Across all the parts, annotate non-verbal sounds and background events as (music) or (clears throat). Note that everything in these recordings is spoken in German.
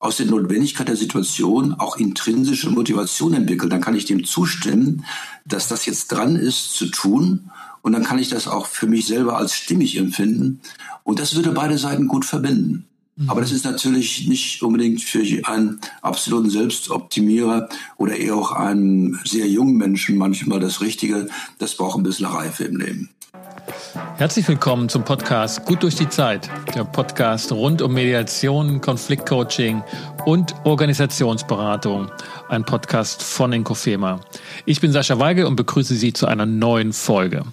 aus der Notwendigkeit der Situation auch intrinsische Motivation entwickelt. Dann kann ich dem zustimmen, dass das jetzt dran ist zu tun. Und dann kann ich das auch für mich selber als stimmig empfinden. Und das würde beide Seiten gut verbinden. Aber das ist natürlich nicht unbedingt für einen absoluten Selbstoptimierer oder eher auch einen sehr jungen Menschen manchmal das Richtige. Das braucht ein bisschen Reife im Leben. Herzlich willkommen zum Podcast Gut durch die Zeit, der Podcast rund um Mediation, Konfliktcoaching und Organisationsberatung, ein Podcast von Inkofema. Ich bin Sascha Weigel und begrüße Sie zu einer neuen Folge.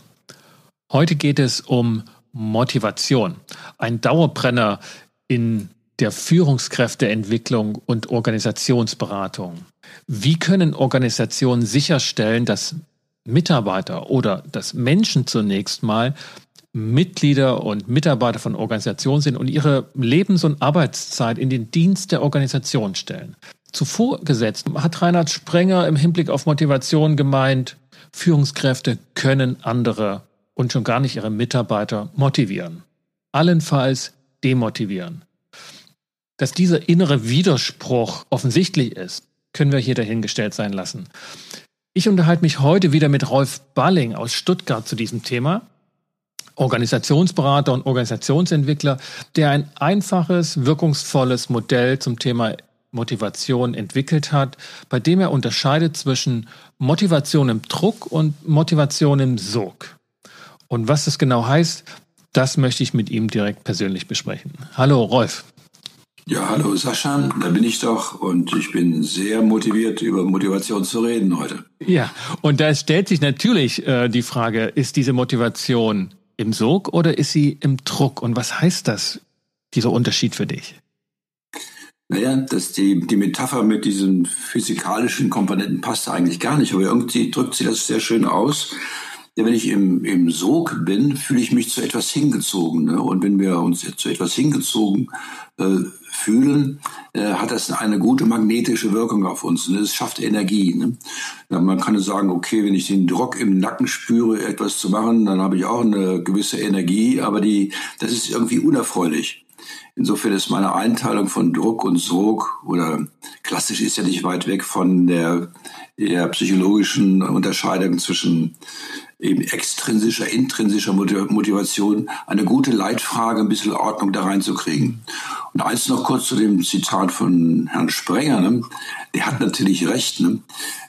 Heute geht es um Motivation, ein Dauerbrenner in der Führungskräfteentwicklung und Organisationsberatung. Wie können Organisationen sicherstellen, dass Mitarbeiter oder dass Menschen zunächst mal Mitglieder und Mitarbeiter von Organisationen sind und ihre Lebens- und Arbeitszeit in den Dienst der Organisation stellen. Zuvor gesetzt hat Reinhard Sprenger im Hinblick auf Motivation gemeint, Führungskräfte können andere und schon gar nicht ihre Mitarbeiter motivieren. Allenfalls demotivieren. Dass dieser innere Widerspruch offensichtlich ist, können wir hier dahingestellt sein lassen. Ich unterhalte mich heute wieder mit Rolf Balling aus Stuttgart zu diesem Thema. Organisationsberater und Organisationsentwickler, der ein einfaches, wirkungsvolles Modell zum Thema Motivation entwickelt hat, bei dem er unterscheidet zwischen Motivation im Druck und Motivation im Sog. Und was das genau heißt, das möchte ich mit ihm direkt persönlich besprechen. Hallo Rolf. Ja, hallo Sascha, da bin ich doch und ich bin sehr motiviert, über Motivation zu reden heute. Ja, und da stellt sich natürlich äh, die Frage, ist diese Motivation im Sog oder ist sie im Druck? Und was heißt das, dieser Unterschied für dich? Naja, dass die, die Metapher mit diesen physikalischen Komponenten passt eigentlich gar nicht, aber irgendwie drückt sie das sehr schön aus. Wenn ich im, im Sog bin, fühle ich mich zu etwas hingezogen. Ne? Und wenn wir uns zu etwas hingezogen äh, fühlen, äh, hat das eine gute magnetische Wirkung auf uns. Ne? Es schafft Energie. Ne? Ja, man kann sagen, okay, wenn ich den Druck im Nacken spüre, etwas zu machen, dann habe ich auch eine gewisse Energie, aber die, das ist irgendwie unerfreulich. Insofern ist meine Einteilung von Druck und Sog oder klassisch ist ja nicht weit weg von der, der psychologischen Unterscheidung zwischen eben extrinsischer, intrinsischer Motivation, eine gute Leitfrage, ein bisschen Ordnung da reinzukriegen. Und eins noch kurz zu dem Zitat von Herrn Sprenger. Ne? Der hat natürlich recht. Ne?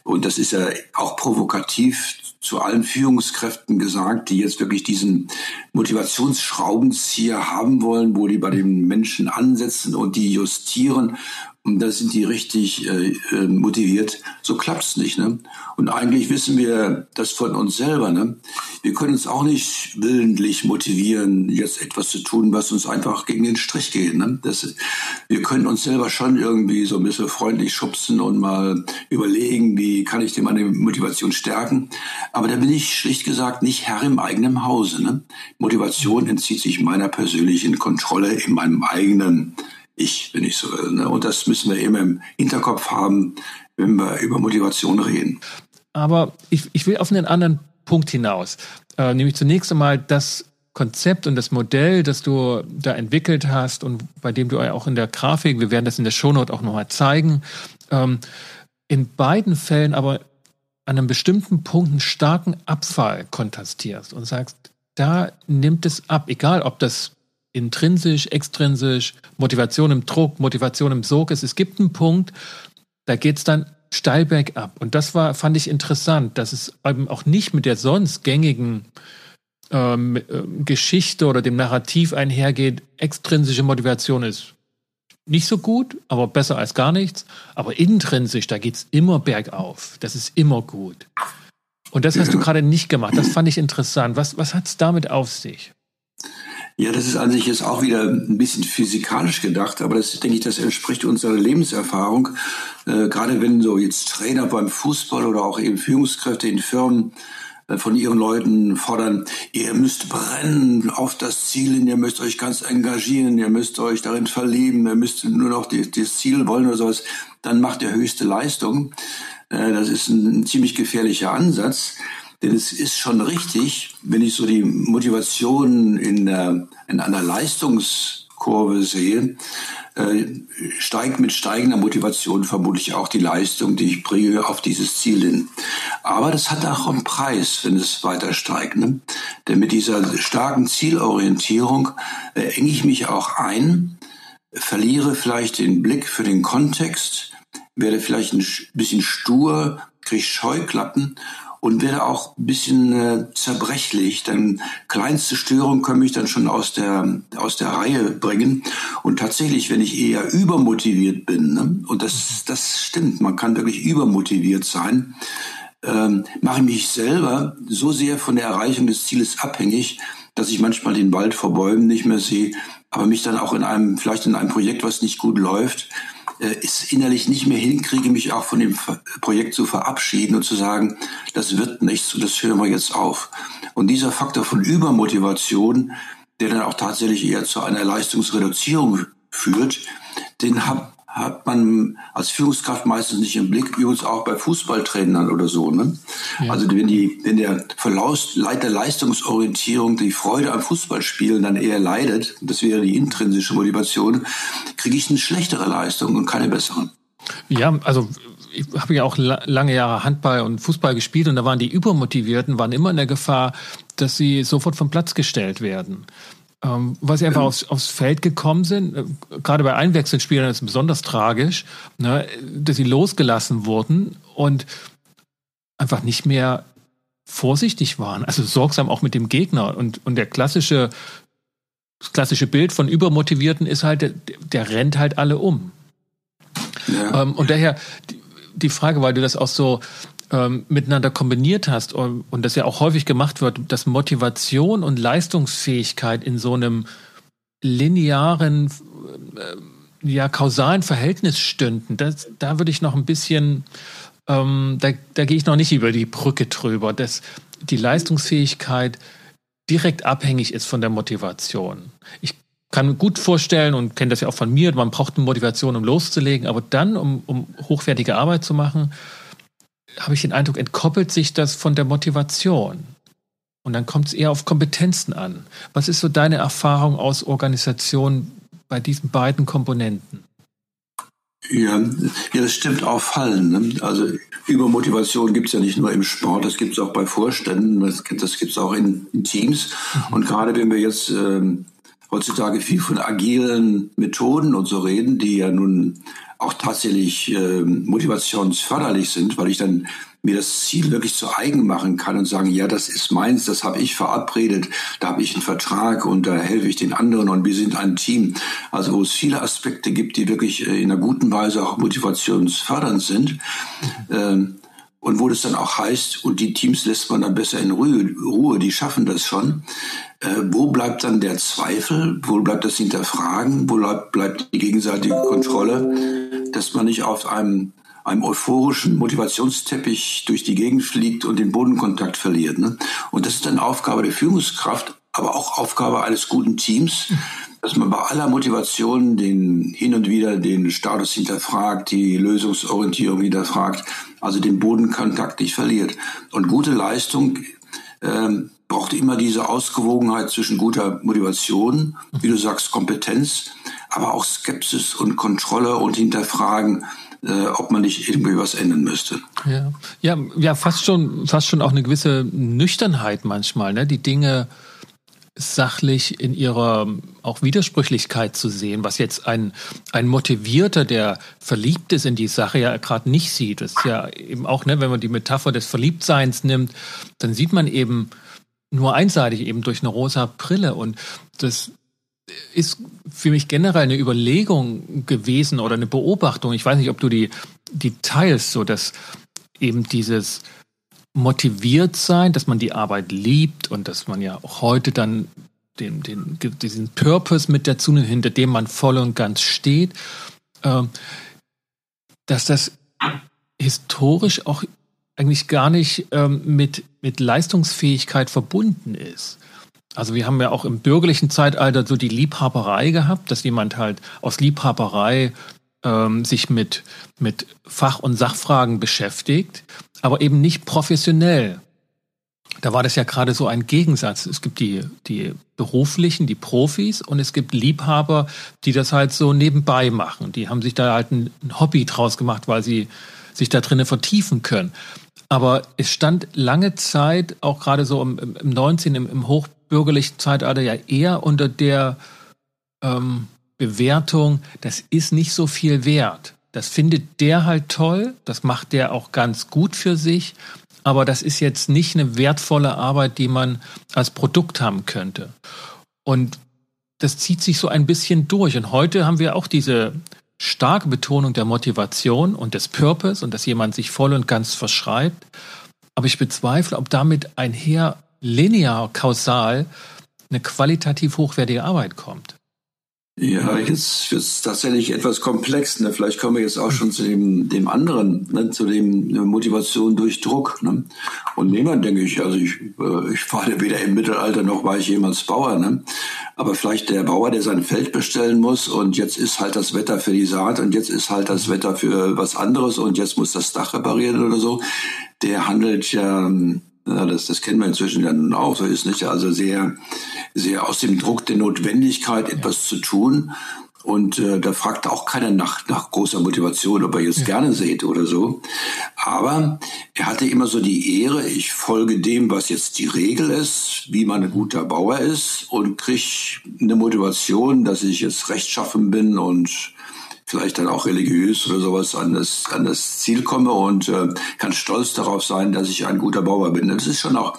Und das ist ja auch provokativ zu allen Führungskräften gesagt, die jetzt wirklich diesen Motivationsschraubenzieher haben wollen, wo die bei den Menschen ansetzen und die justieren und da sind die richtig äh, äh, motiviert. So klappt's nicht. Ne? Und eigentlich wissen wir das von uns selber. Ne? Wir können uns auch nicht willentlich motivieren, jetzt etwas zu tun, was uns einfach gegen den Strich geht. Ne? Das, wir können uns selber schon irgendwie so ein bisschen freundlich schubsen und mal überlegen, wie kann ich denn meine Motivation stärken. Aber da bin ich schlicht gesagt nicht Herr im eigenen Hause. Ne? Motivation entzieht sich meiner persönlichen Kontrolle in meinem eigenen ich, wenn ich so will. Ne? Und das müssen wir immer im Hinterkopf haben, wenn wir über Motivation reden. Aber ich, ich will auf einen anderen Punkt hinaus. Äh, nämlich zunächst einmal das Konzept und das Modell, das du da entwickelt hast und bei dem du ja auch in der Grafik, wir werden das in der Shownote auch nochmal zeigen, ähm, in beiden Fällen aber an einem bestimmten Punkt einen starken Abfall kontastierst und sagst, da nimmt es ab, egal ob das intrinsisch, extrinsisch, Motivation im Druck, Motivation im Sog ist. Es gibt einen Punkt, da geht es dann steil bergab. Und das war, fand ich interessant, dass es eben auch nicht mit der sonst gängigen ähm, äh, Geschichte oder dem Narrativ einhergeht, extrinsische Motivation ist nicht so gut, aber besser als gar nichts. Aber intrinsisch, da geht es immer bergauf. Das ist immer gut. Und das hast du (clears throat) gerade nicht gemacht. Das fand ich interessant. Was, was hat es damit auf sich? Ja, das ist an sich jetzt auch wieder ein bisschen physikalisch gedacht, aber das denke ich, das entspricht unserer Lebenserfahrung. Äh, gerade wenn so jetzt Trainer beim Fußball oder auch eben Führungskräfte in Firmen äh, von ihren Leuten fordern, ihr müsst brennen auf das Ziel hin, ihr müsst euch ganz engagieren, ihr müsst euch darin verlieben, ihr müsst nur noch die, das Ziel wollen oder sowas, dann macht ihr höchste Leistung. Äh, das ist ein, ein ziemlich gefährlicher Ansatz. Denn es ist schon richtig, wenn ich so die Motivation in, der, in einer Leistungs Kurve sehe, äh, steigt mit steigender Motivation vermutlich auch die Leistung, die ich bringe, auf dieses Ziel hin. Aber das hat auch einen Preis, wenn es weiter steigt. Ne? Denn mit dieser starken Zielorientierung äh, enge ich mich auch ein, verliere vielleicht den Blick für den Kontext, werde vielleicht ein bisschen stur, kriege Scheuklappen und werde auch ein bisschen äh, zerbrechlich. Denn kleinste Störungen können mich dann schon aus der, aus der Reihe bringen. Und tatsächlich, wenn ich eher übermotiviert bin, ne, und das, das stimmt, man kann wirklich übermotiviert sein, ähm, mache ich mich selber so sehr von der Erreichung des Zieles abhängig, dass ich manchmal den Wald vor Bäumen nicht mehr sehe, aber mich dann auch in einem, vielleicht in einem Projekt, was nicht gut läuft, äh, ist innerlich nicht mehr hinkriege, mich auch von dem Projekt zu verabschieden und zu sagen, das wird nichts und das hören wir jetzt auf. Und dieser Faktor von Übermotivation, der dann auch tatsächlich eher zu einer Leistungsreduzierung führt, den habe hat man als Führungskraft meistens nicht im Blick, übrigens auch bei Fußballtrainern oder so. Ne? Ja. Also wenn, die, wenn der Verlauf der Leistungsorientierung die Freude am Fußballspielen dann eher leidet, das wäre die intrinsische Motivation, kriege ich eine schlechtere Leistung und keine bessere. Ja, also ich habe ja auch lange Jahre Handball und Fußball gespielt und da waren die Übermotivierten, waren immer in der Gefahr, dass sie sofort vom Platz gestellt werden ähm, weil sie einfach aufs, aufs Feld gekommen sind. Äh, gerade bei Einwechselspielern ist es besonders tragisch, ne, dass sie losgelassen wurden und einfach nicht mehr vorsichtig waren, also sorgsam auch mit dem Gegner. Und, und der klassische, das klassische Bild von Übermotivierten ist halt, der, der rennt halt alle um. Ja. Ähm, und daher die, die Frage, weil du das auch so ähm, miteinander kombiniert hast und, und das ja auch häufig gemacht wird, dass Motivation und Leistungsfähigkeit in so einem linearen, äh, ja, kausalen Verhältnis stünden, das, da würde ich noch ein bisschen, ähm, da, da gehe ich noch nicht über die Brücke drüber, dass die Leistungsfähigkeit direkt abhängig ist von der Motivation. Ich kann mir gut vorstellen und kenne das ja auch von mir, man braucht eine Motivation, um loszulegen, aber dann, um, um hochwertige Arbeit zu machen, habe ich den Eindruck, entkoppelt sich das von der Motivation. Und dann kommt es eher auf Kompetenzen an. Was ist so deine Erfahrung aus Organisation bei diesen beiden Komponenten? Ja, ja das stimmt auffallen. Ne? Also Übermotivation gibt es ja nicht nur im Sport, das gibt es auch bei Vorständen, das, das gibt es auch in, in Teams. Mhm. Und gerade wenn wir jetzt ähm, heutzutage viel von agilen Methoden und so reden, die ja nun auch tatsächlich äh, motivationsförderlich sind, weil ich dann mir das Ziel wirklich zu eigen machen kann und sagen, ja, das ist meins, das habe ich verabredet, da habe ich einen Vertrag und da helfe ich den anderen und wir sind ein Team. Also wo es viele Aspekte gibt, die wirklich äh, in einer guten Weise auch motivationsfördernd sind. Ähm, und wo das dann auch heißt, und die Teams lässt man dann besser in Ruhe, Ruhe die schaffen das schon. Äh, wo bleibt dann der Zweifel? Wo bleibt das Hinterfragen? Wo bleibt, bleibt die gegenseitige Kontrolle? Dass man nicht auf einem, einem euphorischen Motivationsteppich durch die Gegend fliegt und den Bodenkontakt verliert. Ne? Und das ist dann Aufgabe der Führungskraft, aber auch Aufgabe eines guten Teams, dass man bei aller Motivation den hin und wieder den Status hinterfragt, die Lösungsorientierung hinterfragt, also den Bodenkontakt nicht verliert. Und gute Leistung ähm, braucht immer diese Ausgewogenheit zwischen guter Motivation, wie du sagst, Kompetenz, aber auch Skepsis und Kontrolle und Hinterfragen, äh, ob man nicht irgendwie was ändern müsste. Ja, ja, ja, fast schon, fast schon auch eine gewisse Nüchternheit manchmal, ne? Die Dinge sachlich in ihrer auch Widersprüchlichkeit zu sehen, was jetzt ein, ein Motivierter, der verliebt ist in die Sache, ja gerade nicht sieht. Das ist ja eben auch, ne, wenn man die Metapher des Verliebtseins nimmt, dann sieht man eben nur einseitig, eben durch eine rosa Brille. Und das ist für mich generell eine Überlegung gewesen oder eine Beobachtung. Ich weiß nicht, ob du die, die teilst, so dass eben dieses motiviert sein, dass man die Arbeit liebt und dass man ja auch heute dann den, den, diesen Purpose mit dazu nimmt, hinter dem man voll und ganz steht, äh, dass das historisch auch eigentlich gar nicht ähm, mit, mit Leistungsfähigkeit verbunden ist. Also wir haben ja auch im bürgerlichen Zeitalter so die Liebhaberei gehabt, dass jemand halt aus Liebhaberei ähm, sich mit, mit Fach- und Sachfragen beschäftigt, aber eben nicht professionell. da war das ja gerade so ein Gegensatz. Es gibt die, die Beruflichen, die Profis und es gibt Liebhaber, die das halt so nebenbei machen. Die haben sich da halt ein Hobby draus gemacht, weil sie sich da drinnen vertiefen können. Aber es stand lange Zeit, auch gerade so im, im 19., im, im hochbürgerlichen Zeitalter, ja eher unter der ähm, Bewertung, das ist nicht so viel wert. Das findet der halt toll, das macht der auch ganz gut für sich, aber das ist jetzt nicht eine wertvolle Arbeit, die man als Produkt haben könnte. Und das zieht sich so ein bisschen durch. Und heute haben wir auch diese starke Betonung der Motivation und des Purpose und dass jemand sich voll und ganz verschreibt. Aber ich bezweifle, ob damit einher linear, kausal eine qualitativ hochwertige Arbeit kommt. Ja, jetzt wird es tatsächlich etwas komplex. Ne? Vielleicht kommen wir jetzt auch schon zu dem, dem anderen, ne? zu dem ne, Motivation durch Druck. Ne? Und niemand denke ich, also ich, äh, ich war (laughs) weder im Mittelalter noch war ich jemals Bauer. Ne? Aber vielleicht der Bauer, der sein Feld bestellen muss und jetzt ist halt das Wetter für die Saat und jetzt ist halt das Wetter für was anderes und jetzt muss das Dach reparieren oder so. Der handelt ja ja, das, das kennen wir inzwischen dann auch, so ist nicht. Also sehr, sehr aus dem Druck der Notwendigkeit, etwas zu tun. Und äh, da fragt auch keiner nach, nach großer Motivation, ob er jetzt ja. gerne seht oder so. Aber er hatte immer so die Ehre, ich folge dem, was jetzt die Regel ist, wie man ein guter Bauer ist und krieg eine Motivation, dass ich jetzt rechtschaffen bin und vielleicht dann auch religiös oder sowas an das, an das Ziel komme und äh, kann stolz darauf sein, dass ich ein guter Bauer bin. Das ist schon auch,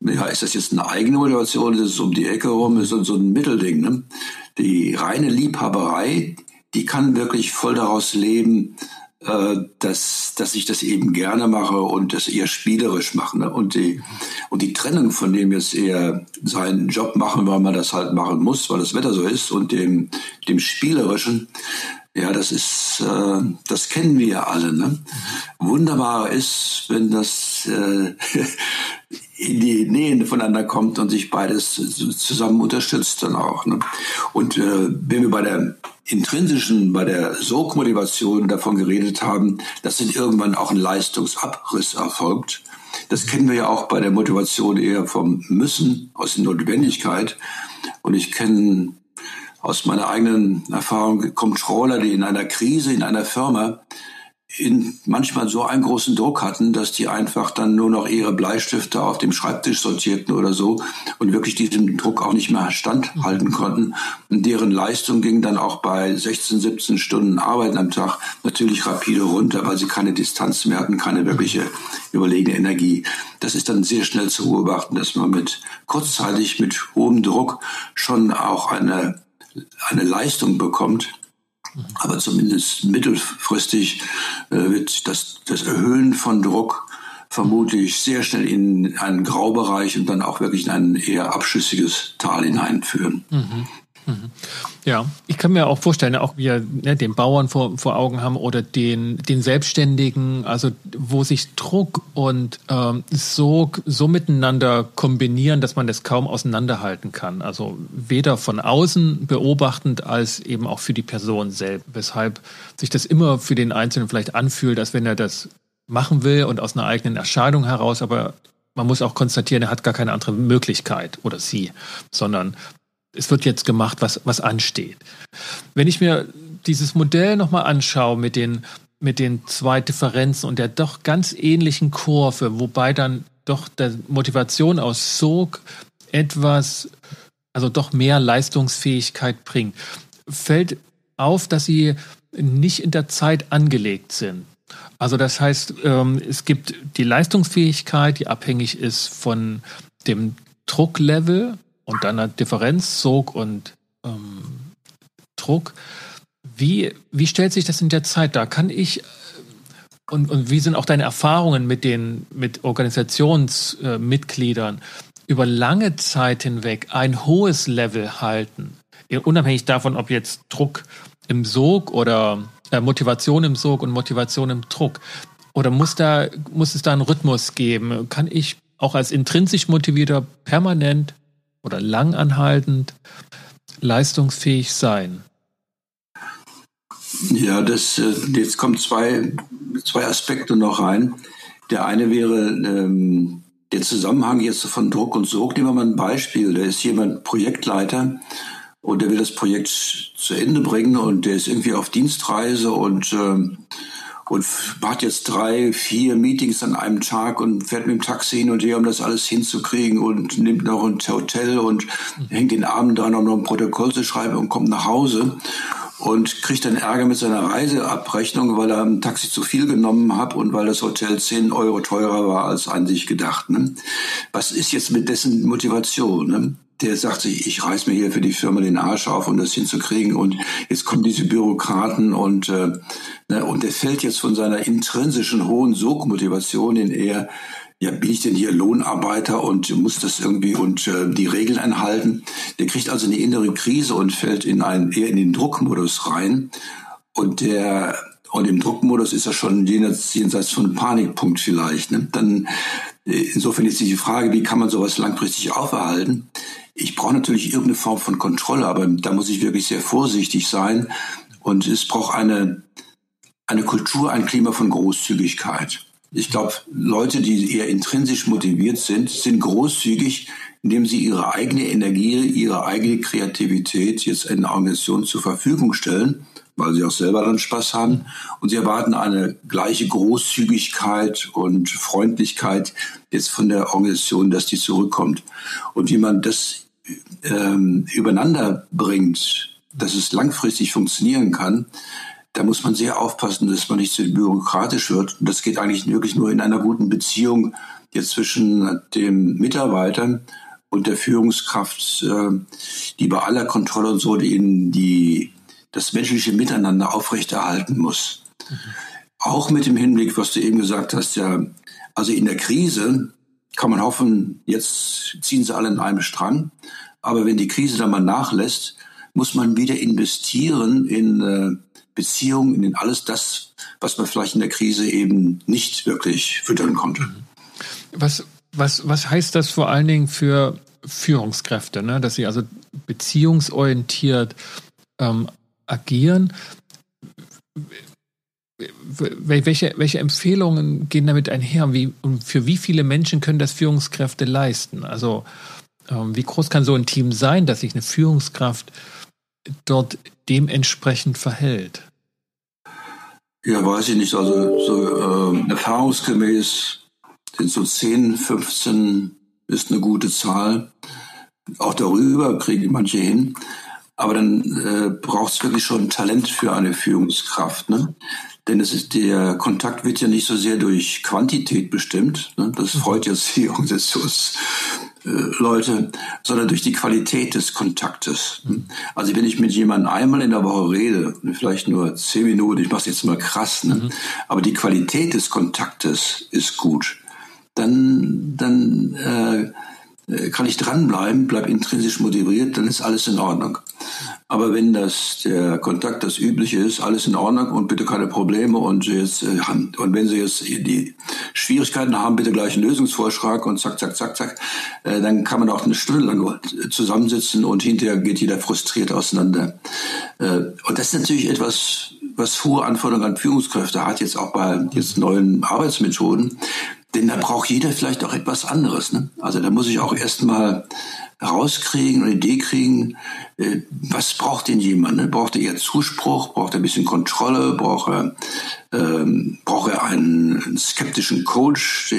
ja, ist das jetzt eine eigene Motivation, ist es um die Ecke rum, ist so ein Mittelding. Ne? Die reine Liebhaberei, die kann wirklich voll daraus leben, äh, dass, dass ich das eben gerne mache und das eher spielerisch mache. Ne? Und, die, und die Trennung von dem jetzt eher seinen Job machen, weil man das halt machen muss, weil das Wetter so ist, und dem, dem Spielerischen, ja, das ist, äh, das kennen wir ja alle. Ne? Wunderbar ist, wenn das äh, (laughs) in die Nähe voneinander kommt und sich beides zusammen unterstützt dann auch. Ne? Und äh, wenn wir bei der intrinsischen, bei der Sogmotivation davon geredet haben, dass dann irgendwann auch ein Leistungsabriss erfolgt. Das kennen wir ja auch bei der Motivation eher vom Müssen, aus der Notwendigkeit. Und ich kenne aus meiner eigenen Erfahrung Controller, die in einer Krise, in einer Firma in manchmal so einen großen Druck hatten, dass die einfach dann nur noch ihre Bleistifte auf dem Schreibtisch sortierten oder so und wirklich diesem Druck auch nicht mehr standhalten konnten. Und deren Leistung ging dann auch bei 16, 17 Stunden Arbeiten am Tag natürlich rapide runter, weil sie keine Distanz mehr hatten, keine wirkliche überlegene Energie. Das ist dann sehr schnell zu beobachten, dass man mit kurzzeitig mit hohem Druck schon auch eine eine Leistung bekommt. Aber zumindest mittelfristig äh, wird das, das Erhöhen von Druck vermutlich sehr schnell in einen Graubereich und dann auch wirklich in ein eher abschüssiges Tal hineinführen. Mhm. Ja, ich kann mir auch vorstellen, auch wir ne, den Bauern vor, vor Augen haben oder den, den Selbstständigen, also wo sich Druck und ähm, Sog so miteinander kombinieren, dass man das kaum auseinanderhalten kann. Also weder von außen beobachtend als eben auch für die Person selbst. Weshalb sich das immer für den Einzelnen vielleicht anfühlt, als wenn er das machen will und aus einer eigenen Erscheinung heraus, aber man muss auch konstatieren, er hat gar keine andere Möglichkeit oder sie, sondern es wird jetzt gemacht, was, was ansteht. Wenn ich mir dieses Modell nochmal anschaue mit den, mit den zwei Differenzen und der doch ganz ähnlichen Kurve, wobei dann doch der Motivation aus Sog etwas, also doch mehr Leistungsfähigkeit bringt, fällt auf, dass sie nicht in der Zeit angelegt sind. Also das heißt, ähm, es gibt die Leistungsfähigkeit, die abhängig ist von dem Drucklevel, und dann eine Differenz, Sog und ähm, Druck. Wie, wie stellt sich das in der Zeit dar? Kann ich äh, und, und wie sind auch deine Erfahrungen mit den mit Organisationsmitgliedern über lange Zeit hinweg ein hohes Level halten, unabhängig davon, ob jetzt Druck im Sog oder äh, Motivation im Sog und Motivation im Druck? Oder muss da muss es da einen Rhythmus geben? Kann ich auch als intrinsisch motivierter permanent oder langanhaltend leistungsfähig sein? Ja, das, äh, jetzt kommen zwei, zwei Aspekte noch rein. Der eine wäre, ähm, der Zusammenhang jetzt von Druck und Sog, nehmen wir mal ein Beispiel. Da ist jemand Projektleiter und der will das Projekt zu Ende bringen und der ist irgendwie auf Dienstreise und ähm, und macht jetzt drei, vier Meetings an einem Tag und fährt mit dem Taxi hin und her, um das alles hinzukriegen und nimmt noch ein Hotel und hängt den Abend dran, um noch ein Protokoll zu schreiben und kommt nach Hause und kriegt dann Ärger mit seiner Reiseabrechnung, weil er im Taxi zu viel genommen hat und weil das Hotel 10 Euro teurer war als an sich gedacht. Ne? Was ist jetzt mit dessen Motivation? Ne? Der sagt sich, ich reiß mir hier für die Firma den Arsch auf, um das hinzukriegen. Und jetzt kommen diese Bürokraten und, äh, ne, und der fällt jetzt von seiner intrinsischen hohen Sogmotivation in eher ja, bin ich denn hier Lohnarbeiter und muss das irgendwie und äh, die Regeln einhalten? Der kriegt also eine innere Krise und fällt in einen eher in den Druckmodus rein. Und der und im Druckmodus ist er schon jenseits, jenseits von Panikpunkt vielleicht. Ne? Dann insofern ist die Frage, wie kann man sowas langfristig auferhalten? Ich brauche natürlich irgendeine Form von Kontrolle, aber da muss ich wirklich sehr vorsichtig sein. Und es braucht eine, eine Kultur, ein Klima von Großzügigkeit. Ich glaube, Leute, die eher intrinsisch motiviert sind, sind großzügig, indem sie ihre eigene Energie, ihre eigene Kreativität jetzt in der Organisation zur Verfügung stellen, weil sie auch selber dann Spaß haben. Und sie erwarten eine gleiche Großzügigkeit und Freundlichkeit jetzt von der Organisation, dass die zurückkommt. Und wie man das ähm, übereinander bringt, dass es langfristig funktionieren kann, da muss man sehr aufpassen, dass man nicht zu bürokratisch wird. Und das geht eigentlich wirklich nur in einer guten Beziehung jetzt zwischen dem Mitarbeiter und der Führungskraft, äh, die bei aller Kontrolle und so die, die das menschliche Miteinander aufrechterhalten muss. Mhm. Auch mit dem Hinblick, was du eben gesagt hast, ja, also in der Krise kann man hoffen, jetzt ziehen sie alle in einem Strang. Aber wenn die Krise dann mal nachlässt, muss man wieder investieren in äh, Beziehungen, in alles das, was man vielleicht in der Krise eben nicht wirklich füttern konnte. Was, was, was heißt das vor allen Dingen für Führungskräfte, ne? dass sie also beziehungsorientiert ähm, agieren? Welche, welche Empfehlungen gehen damit einher? Wie, und für wie viele Menschen können das Führungskräfte leisten? Also ähm, wie groß kann so ein Team sein, dass sich eine Führungskraft dort dementsprechend verhält? Ja, weiß ich nicht. Also so, äh, erfahrungsgemäß sind so 10, 15 ist eine gute Zahl. Auch darüber kriegen manche hin. Aber dann äh, braucht es wirklich schon Talent für eine Führungskraft. Ne? Denn es ist, der Kontakt wird ja nicht so sehr durch Quantität bestimmt. Ne? Das mhm. freut jetzt die Organisations, äh, Leute, sondern durch die Qualität des Kontaktes. Also wenn ich mit jemandem einmal in der Woche rede, vielleicht nur zehn Minuten, ich mache es jetzt mal krass, ne? Mhm. aber die Qualität des Kontaktes ist gut, dann, dann äh, kann ich dranbleiben, bleib intrinsisch motiviert, dann ist alles in Ordnung. Aber wenn das der Kontakt das Übliche ist, alles in Ordnung und bitte keine Probleme und jetzt äh, und wenn Sie jetzt die Schwierigkeiten haben, bitte gleich einen Lösungsvorschlag und zack, zack, zack, zack, äh, dann kann man auch eine Stunde lang zusammensitzen und hinterher geht jeder frustriert auseinander. Und das ist natürlich etwas, was hohe Anforderungen an Führungskräfte hat, jetzt auch bei jetzt neuen Arbeitsmethoden. Denn da braucht jeder vielleicht auch etwas anderes. Ne? Also da muss ich auch erstmal rauskriegen, eine Idee kriegen, äh, was braucht denn jemand? Ne? Braucht er eher Zuspruch? Braucht er ein bisschen Kontrolle? Braucht er, ähm, braucht er einen skeptischen Coach?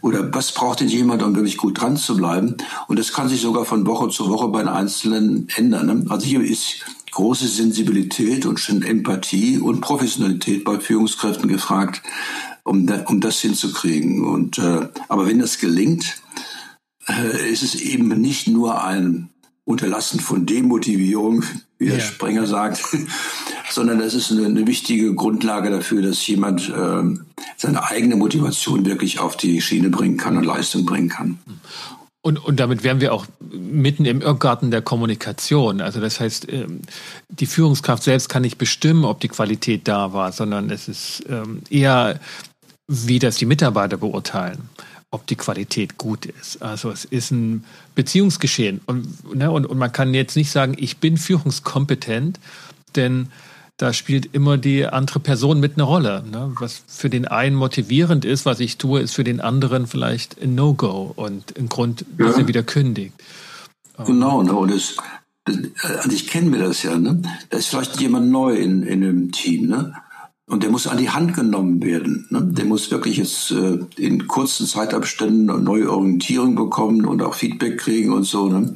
Oder was braucht denn jemand, um wirklich gut dran zu bleiben? Und das kann sich sogar von Woche zu Woche bei den Einzelnen ändern. Ne? Also hier ist große Sensibilität und schon Empathie und Professionalität bei Führungskräften gefragt, um, um das hinzukriegen. Und äh, aber wenn das gelingt, äh, ist es eben nicht nur ein Unterlassen von Demotivierung, wie der ja. Sprenger sagt, (laughs) sondern das ist eine, eine, wichtige Grundlage dafür, dass jemand äh, seine eigene Motivation wirklich auf die Schiene bringen kann und Leistung bringen kann. Und, und damit wären wir auch mitten im Irrgarten der Kommunikation. Also das heißt, ähm, die Führungskraft selbst kann nicht bestimmen, ob die Qualität da war, sondern es ist ähm, eher wie das die Mitarbeiter beurteilen, ob die Qualität gut ist. Also es ist ein Beziehungsgeschehen. Und, ne, und, und man kann jetzt nicht sagen, ich bin führungskompetent, denn da spielt immer die andere Person mit eine Rolle. Ne? Was für den einen motivierend ist, was ich tue, ist für den anderen vielleicht ein No-Go und ein Grund, dass ja. er wieder kündigt. Genau, no, das, das, also ich kenne mir das ja, ne? Da ist vielleicht jemand neu in, in einem Team, ne? Und der muss an die Hand genommen werden. Ne? Der muss wirklich jetzt äh, in kurzen Zeitabständen eine neue Orientierung bekommen und auch Feedback kriegen und so. Ne?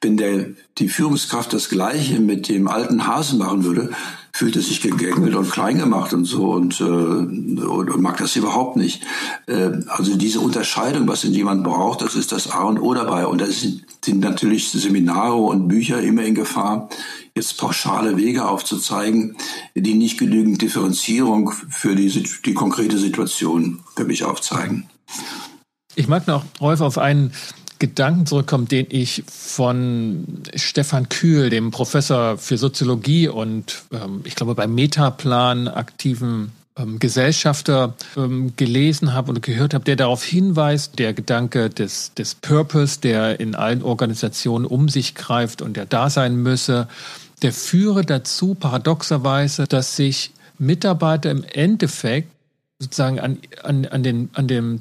Wenn der die Führungskraft das Gleiche mit dem alten Hasen machen würde, fühlt er sich gegängelt und klein gemacht und so und, äh, und, und mag das überhaupt nicht. Äh, also diese Unterscheidung, was denn jemand braucht, das ist das A und O dabei. Und da sind, sind natürlich Seminare und Bücher immer in Gefahr, jetzt pauschale Wege aufzuzeigen, die nicht genügend Differenzierung für die, die konkrete Situation für mich aufzeigen. Ich mag noch, Rolf, auf einen Gedanken zurückkommen, den ich von Stefan Kühl, dem Professor für Soziologie und ähm, ich glaube beim Metaplan aktiven ähm, Gesellschafter ähm, gelesen habe und gehört habe, der darauf hinweist, der Gedanke des, des Purpose, der in allen Organisationen um sich greift und der da sein müsse, der führe dazu paradoxerweise, dass sich Mitarbeiter im Endeffekt sozusagen an, an, an, den, an dem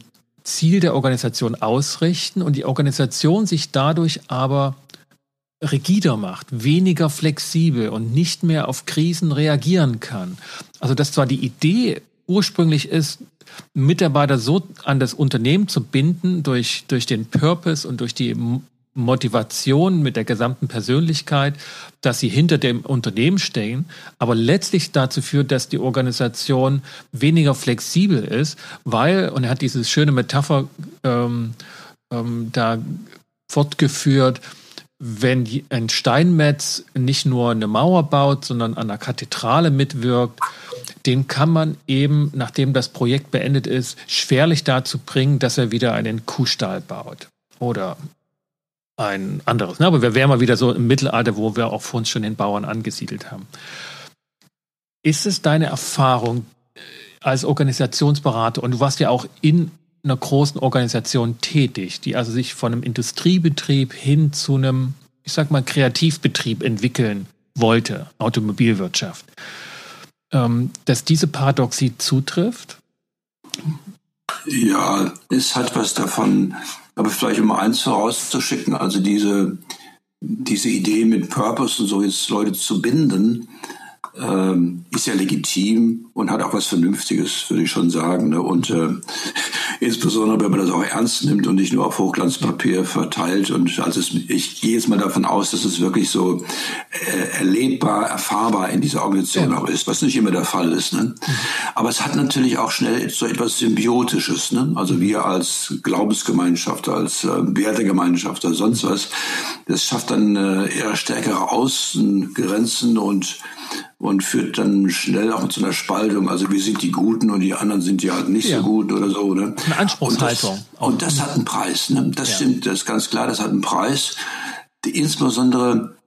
Ziel der Organisation ausrichten und die Organisation sich dadurch aber rigider macht, weniger flexibel und nicht mehr auf Krisen reagieren kann. Also dass zwar die Idee ursprünglich ist, Mitarbeiter so an das Unternehmen zu binden durch, durch den Purpose und durch die Motivation mit der gesamten Persönlichkeit, dass sie hinter dem Unternehmen stehen, aber letztlich dazu führt, dass die Organisation weniger flexibel ist, weil, und er hat diese schöne Metapher ähm, ähm, da fortgeführt, wenn ein Steinmetz nicht nur eine Mauer baut, sondern an der Kathedrale mitwirkt, den kann man eben, nachdem das Projekt beendet ist, schwerlich dazu bringen, dass er wieder einen Kuhstall baut oder ein anderes. Ne? Aber wir wären mal wieder so im Mittelalter, wo wir auch vor uns schon den Bauern angesiedelt haben. Ist es deine Erfahrung äh, als Organisationsberater, und du warst ja auch in einer großen Organisation tätig, die also sich von einem Industriebetrieb hin zu einem, ich sag mal, Kreativbetrieb entwickeln wollte, Automobilwirtschaft, ähm, dass diese Paradoxie zutrifft? Ja, es hat was davon. Aber vielleicht um eins vorauszuschicken, also diese, diese Idee mit Purpose und so jetzt Leute zu binden, ähm, ist ja legitim und hat auch was Vernünftiges, würde ich schon sagen. Ne? Und äh, insbesondere, wenn man das auch ernst nimmt und nicht nur auf Hochglanzpapier verteilt. Und also es, ich gehe jetzt mal davon aus, dass es wirklich so äh, erlebbar, erfahrbar in dieser Organisation ja. auch ist, was nicht immer der Fall ist. Ne? Aber es hat natürlich auch schnell so etwas Symbiotisches. Ne? Also wir als Glaubensgemeinschaft, als äh, Wertegemeinschaft oder sonst was, das schafft dann äh, eher stärkere Außengrenzen und und führt dann schnell auch zu einer Spaltung. Also wir sind die Guten und die anderen sind ja halt nicht ja. so gut oder so. Ne? Eine Anspruchshaltung. Und das, und das hat einen Preis. Ne? Das ja. stimmt, das ist ganz klar, das hat einen Preis. Die, insbesondere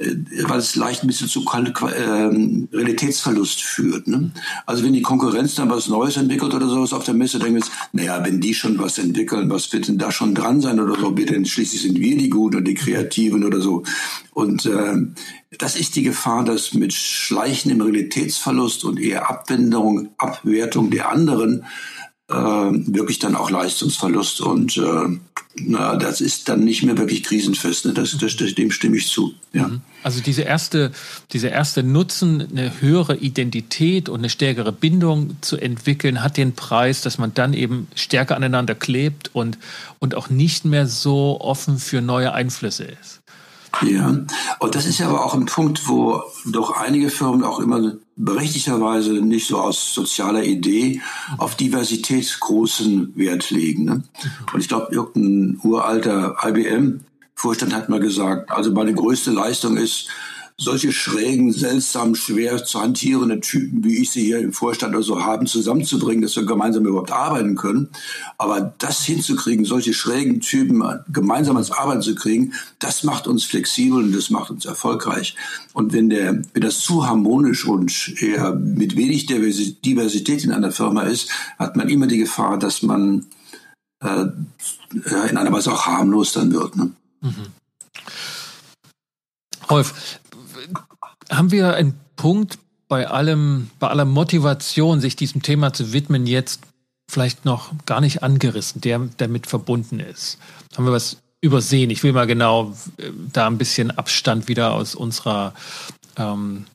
äh, weil es leicht ein bisschen zu ähm, Realitätsverlust führt. Ne? Also wenn die Konkurrenz dann was Neues entwickelt oder sowas auf der Messe, denken wir jetzt, naja, wenn die schon was entwickeln, was wird denn da schon dran sein oder so, denn schließlich sind wir die Guten und die Kreativen oder so. Und äh, das ist die Gefahr, dass mit schleichendem Realitätsverlust und eher Abwendung, Abwertung der anderen äh, wirklich dann auch Leistungsverlust und äh, na, das ist dann nicht mehr wirklich krisenfest. Ne? Das, das, dem stimme ich zu. Ja. Mhm. Also diese erste, diese erste Nutzen, eine höhere Identität und eine stärkere Bindung zu entwickeln, hat den Preis, dass man dann eben stärker aneinander klebt und, und auch nicht mehr so offen für neue Einflüsse ist. Ja, und das ist ja aber auch ein Punkt, wo doch einige Firmen auch immer berechtigterweise nicht so aus sozialer Idee auf Diversität großen Wert legen. Ne? Und ich glaube, irgendein uralter IBM-Vorstand hat mal gesagt, also meine größte Leistung ist, solche schrägen, seltsam, schwer zu hantierende Typen, wie ich sie hier im Vorstand oder so haben, zusammenzubringen, dass wir gemeinsam überhaupt arbeiten können. Aber das hinzukriegen, solche schrägen Typen gemeinsam ans Arbeiten zu kriegen, das macht uns flexibel und das macht uns erfolgreich. Und wenn der, wenn das zu harmonisch und eher mit wenig Diversität in einer Firma ist, hat man immer die Gefahr, dass man äh, in einer Weise auch harmlos dann wird. Ne? Mhm. Rolf, haben wir einen Punkt bei allem, bei aller Motivation, sich diesem Thema zu widmen, jetzt vielleicht noch gar nicht angerissen, der damit verbunden ist? Haben wir was übersehen? Ich will mal genau äh, da ein bisschen Abstand wieder aus unserer ähm,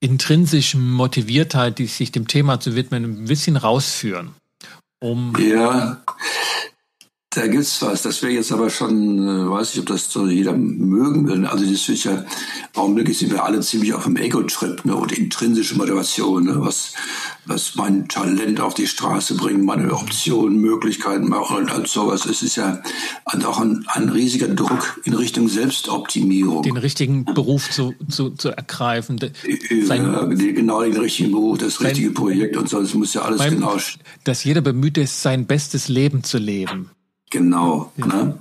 intrinsischen Motiviertheit, die sich dem Thema zu widmen, ein bisschen rausführen. Um ja, da gibt's was. Das wäre jetzt aber schon, äh, weiß ich, ob das so jeder mögen will. Also das ist ja, augenblicklich sind wir alle ziemlich auf dem Ego-Trip ne, und intrinsische Motivation, ne, was, was mein Talent auf die Straße bringt, meine Optionen, Möglichkeiten machen und sowas. Es ist ja auch ein, ein riesiger Druck in Richtung Selbstoptimierung. Den richtigen Beruf zu, zu, zu ergreifen. Ja, genau den richtigen Beruf, das richtige Projekt und so. Das muss ja alles beim, genau. Dass jeder bemüht ist, sein bestes Leben zu leben. Genau. Ja. Ne?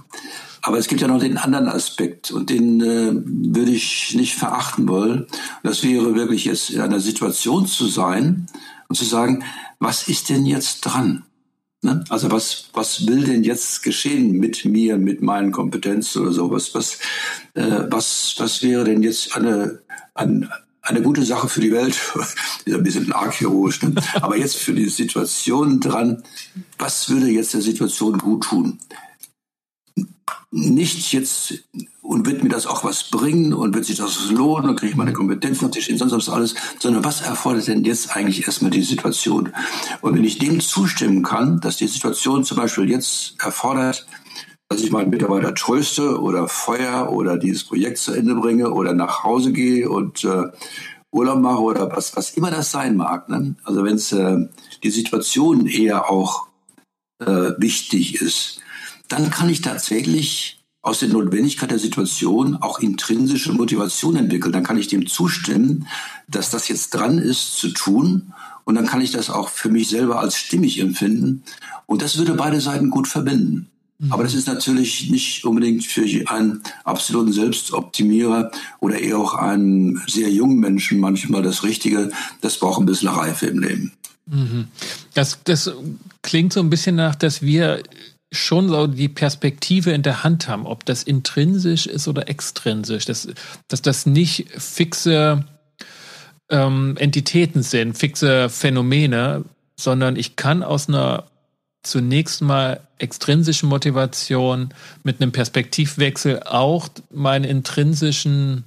Aber es gibt ja noch den anderen Aspekt und den äh, würde ich nicht verachten wollen. Das wäre wirklich jetzt in einer Situation zu sein und zu sagen, was ist denn jetzt dran? Ne? Also was, was will denn jetzt geschehen mit mir, mit meinen Kompetenzen oder so? Was, was, äh, was, was wäre denn jetzt eine, eine, eine gute Sache für die Welt? (laughs) ein bisschen archäologisch, ne? aber jetzt für die Situation dran, was würde jetzt der Situation gut tun? nicht jetzt und wird mir das auch was bringen und wird sich das lohnen und kriege ich meine Kompetenzen auf die stehen, sonst was alles, sondern was erfordert denn jetzt eigentlich erstmal die Situation? Und wenn ich dem zustimmen kann, dass die Situation zum Beispiel jetzt erfordert, dass ich meinen Mitarbeiter tröste oder feuer oder dieses Projekt zu Ende bringe oder nach Hause gehe und äh, Urlaub mache oder was, was immer das sein mag. Ne? Also wenn es äh, die Situation eher auch äh, wichtig ist, dann kann ich tatsächlich aus der Notwendigkeit der Situation auch intrinsische Motivation entwickeln. Dann kann ich dem zustimmen, dass das jetzt dran ist zu tun. Und dann kann ich das auch für mich selber als stimmig empfinden. Und das würde beide Seiten gut verbinden. Mhm. Aber das ist natürlich nicht unbedingt für einen absoluten Selbstoptimierer oder eher auch einen sehr jungen Menschen manchmal das Richtige. Das braucht ein bisschen Reife im Leben. Mhm. Das, das klingt so ein bisschen nach, dass wir schon so die Perspektive in der Hand haben, ob das intrinsisch ist oder extrinsisch, dass, dass das nicht fixe ähm, Entitäten sind, fixe Phänomene, sondern ich kann aus einer zunächst mal extrinsischen Motivation mit einem Perspektivwechsel auch meinen intrinsischen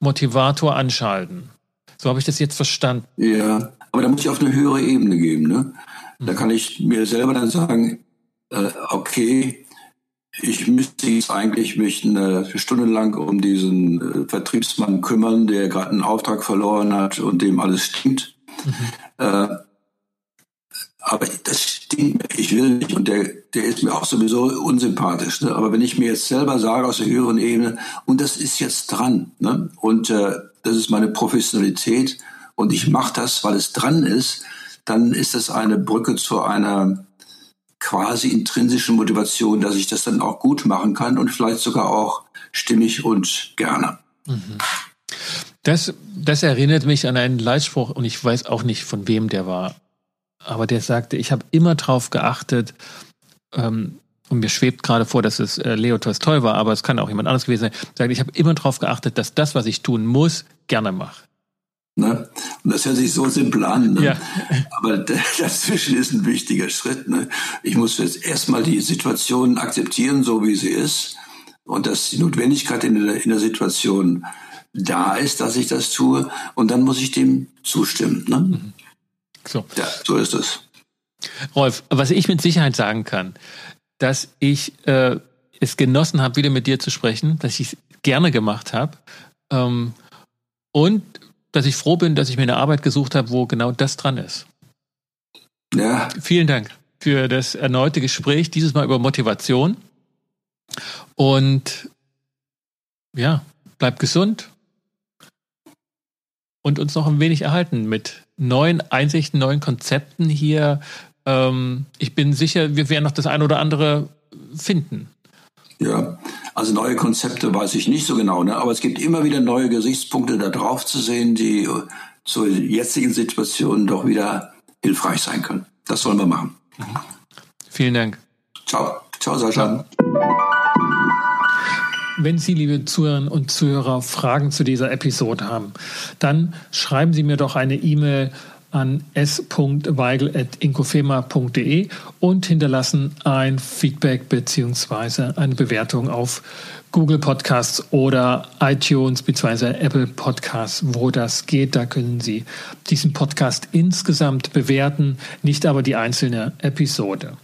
Motivator anschalten. So habe ich das jetzt verstanden. Ja, aber da muss ich auf eine höhere Ebene gehen. Ne? Da kann ich mir selber dann sagen, äh, okay, ich müsste jetzt eigentlich mich eine Stunde lang um diesen äh, Vertriebsmann kümmern, der gerade einen Auftrag verloren hat und dem alles stimmt. Mhm. Äh, aber das stimmt, ich will nicht und der, der ist mir auch sowieso unsympathisch. Ne? Aber wenn ich mir jetzt selber sage aus der höheren Ebene, und das ist jetzt dran, ne? und äh, das ist meine Professionalität und ich mache das, weil es dran ist, dann ist das eine Brücke zu einer quasi intrinsische Motivation, dass ich das dann auch gut machen kann und vielleicht sogar auch stimmig und gerne. Mhm. Das, das erinnert mich an einen Leitspruch und ich weiß auch nicht, von wem der war. Aber der sagte, ich habe immer darauf geachtet, ähm, und mir schwebt gerade vor, dass es äh, Leo Tolstoi war, aber es kann auch jemand anderes gewesen sein, sagt, ich habe immer darauf geachtet, dass das, was ich tun muss, gerne mache. Ne? Und das hört sich so simpel an. Ne? Ja. (laughs) Aber dazwischen ist ein wichtiger Schritt. Ne? Ich muss jetzt erstmal die Situation akzeptieren, so wie sie ist. Und dass die Notwendigkeit in der, in der Situation da ist, dass ich das tue. Und dann muss ich dem zustimmen. Ne? Mhm. So. Ja, so ist es. Rolf, was ich mit Sicherheit sagen kann, dass ich äh, es genossen habe, wieder mit dir zu sprechen, dass ich es gerne gemacht habe. Ähm, und dass ich froh bin, dass ich mir eine Arbeit gesucht habe, wo genau das dran ist. Ja. Vielen Dank für das erneute Gespräch, dieses Mal über Motivation. Und ja, bleib gesund und uns noch ein wenig erhalten mit neuen Einsichten, neuen Konzepten hier. Ähm, ich bin sicher, wir werden noch das eine oder andere finden. Ja, also neue Konzepte weiß ich nicht so genau, ne? aber es gibt immer wieder neue Gesichtspunkte da drauf zu sehen, die zur jetzigen Situation doch wieder hilfreich sein können. Das wollen wir machen. Mhm. Vielen Dank. Ciao. Ciao, Sascha. Ciao. Wenn Sie, liebe Zuhörerinnen und Zuhörer, Fragen zu dieser Episode haben, dann schreiben Sie mir doch eine E-Mail an s.weigel.inkofema.de und hinterlassen ein Feedback bzw. eine Bewertung auf Google Podcasts oder iTunes bzw. Apple Podcasts, wo das geht. Da können Sie diesen Podcast insgesamt bewerten, nicht aber die einzelne Episode.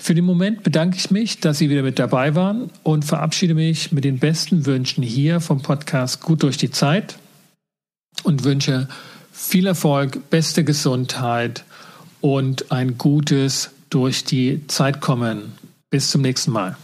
Für den Moment bedanke ich mich, dass Sie wieder mit dabei waren und verabschiede mich mit den besten Wünschen hier vom Podcast Gut durch die Zeit und wünsche viel Erfolg, beste Gesundheit und ein gutes durch die Zeit kommen. Bis zum nächsten Mal.